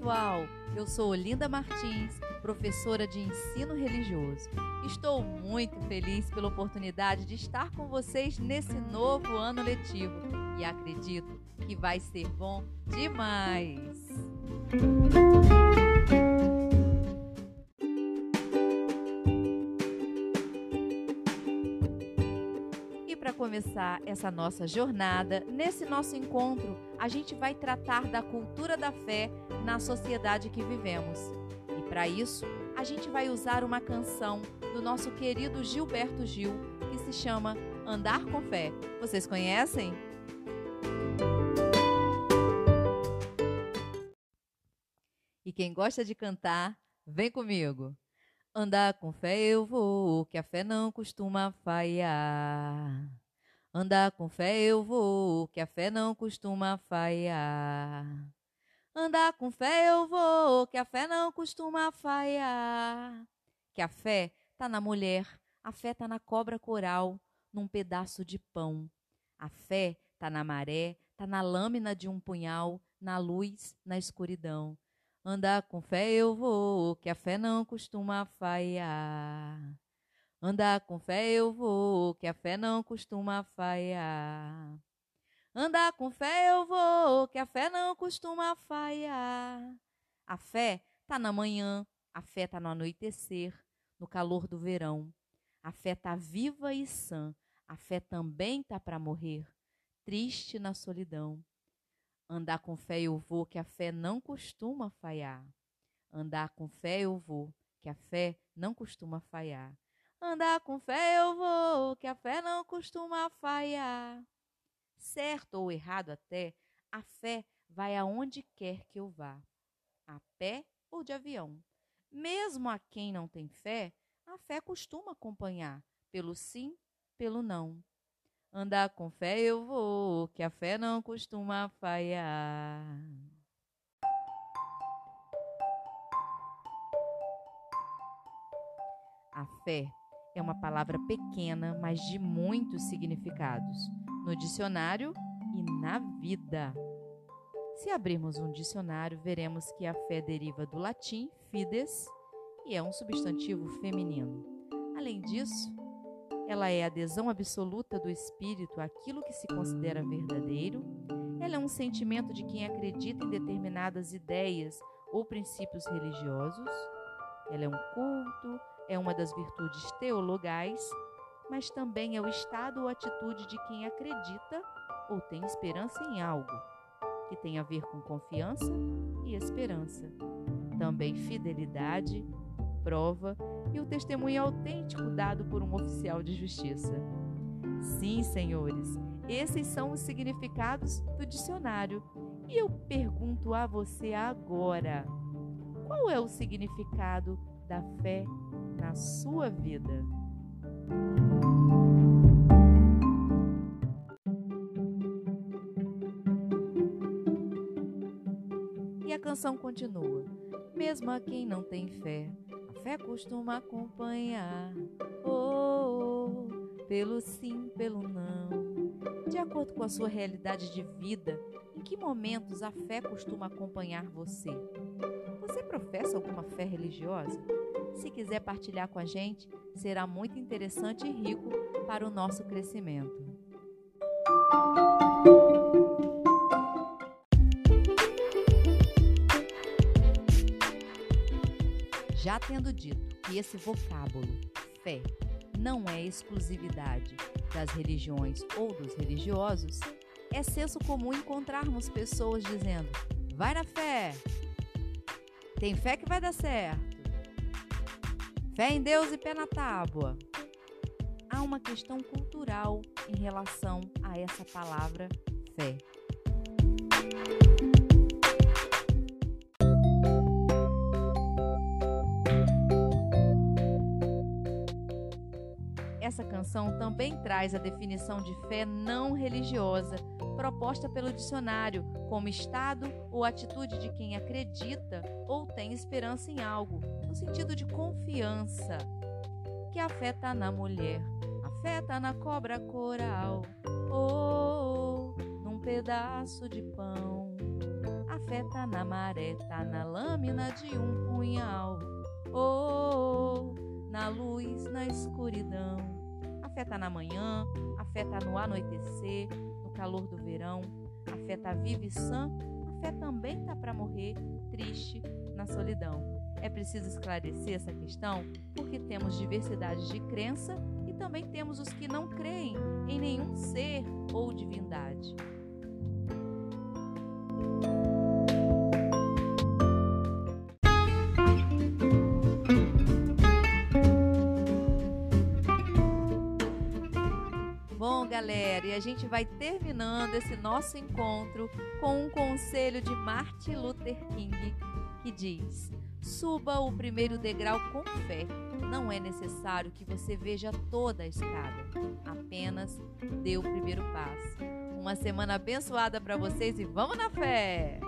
pessoal! Eu sou Olinda Martins, professora de ensino religioso. Estou muito feliz pela oportunidade de estar com vocês nesse novo ano letivo e acredito que vai ser bom demais! Começar essa nossa jornada, nesse nosso encontro, a gente vai tratar da cultura da fé na sociedade que vivemos. E para isso, a gente vai usar uma canção do nosso querido Gilberto Gil, que se chama Andar com Fé. Vocês conhecem? E quem gosta de cantar, vem comigo. Andar com fé eu vou, que a fé não costuma falhar. Andar com fé eu vou, que a fé não costuma falhar. Andar com fé eu vou, que a fé não costuma falhar. Que a fé tá na mulher, a fé tá na cobra coral, num pedaço de pão. A fé tá na maré, tá na lâmina de um punhal, na luz, na escuridão. Andar com fé eu vou, que a fé não costuma falhar. Andar com fé eu vou, que a fé não costuma falhar. Andar com fé eu vou, que a fé não costuma falhar. A fé tá na manhã, a fé tá no anoitecer, no calor do verão. A fé tá viva e sã, a fé também tá para morrer, triste na solidão. Andar com fé eu vou, que a fé não costuma falhar. Andar com fé eu vou, que a fé não costuma falhar. Andar com fé eu vou, que a fé não costuma falhar. Certo ou errado até, a fé vai aonde quer que eu vá, a pé ou de avião. Mesmo a quem não tem fé, a fé costuma acompanhar, pelo sim, pelo não. Andar com fé eu vou, que a fé não costuma falhar. A fé é uma palavra pequena, mas de muitos significados, no dicionário e na vida. Se abrirmos um dicionário, veremos que a fé deriva do latim fides e é um substantivo feminino. Além disso, ela é a adesão absoluta do espírito àquilo que se considera verdadeiro. Ela é um sentimento de quem acredita em determinadas ideias ou princípios religiosos. Ela é um culto, é uma das virtudes teologais, mas também é o estado ou atitude de quem acredita ou tem esperança em algo, que tem a ver com confiança e esperança. Também fidelidade, prova e o testemunho autêntico dado por um oficial de justiça. Sim, senhores, esses são os significados do dicionário. E eu pergunto a você agora: qual é o significado da fé na sua vida? E a canção continua: Mesmo a quem não tem fé, fé costuma acompanhar. Oh, oh, pelo sim, pelo não. De acordo com a sua realidade de vida, em que momentos a fé costuma acompanhar você? Você professa alguma fé religiosa? Se quiser partilhar com a gente, será muito interessante e rico para o nosso crescimento. Já tendo dito que esse vocábulo, fé, não é exclusividade das religiões ou dos religiosos, é senso comum encontrarmos pessoas dizendo: vai na fé, tem fé que vai dar certo, fé em Deus e pé na tábua. Há uma questão cultural em relação a essa palavra fé. Essa canção também traz a definição de fé não religiosa, proposta pelo dicionário, como estado ou atitude de quem acredita ou tem esperança em algo, no sentido de confiança, que afeta na mulher, afeta na cobra coral, ou oh, num pedaço de pão. A fé tá na maré, tá na lâmina de um punhal. Oh, oh, oh, na luz, na escuridão. A fé tá na manhã, a fé tá no anoitecer, no calor do verão. A fé tá viva e sã, a fé também tá para morrer triste na solidão. É preciso esclarecer essa questão porque temos diversidade de crença e também temos os que não creem em nenhum ser ou divindade. Galera, e a gente vai terminando esse nosso encontro com um conselho de Martin Luther King que diz: Suba o primeiro degrau com fé. Não é necessário que você veja toda a escada, apenas dê o primeiro passo. Uma semana abençoada para vocês e vamos na fé!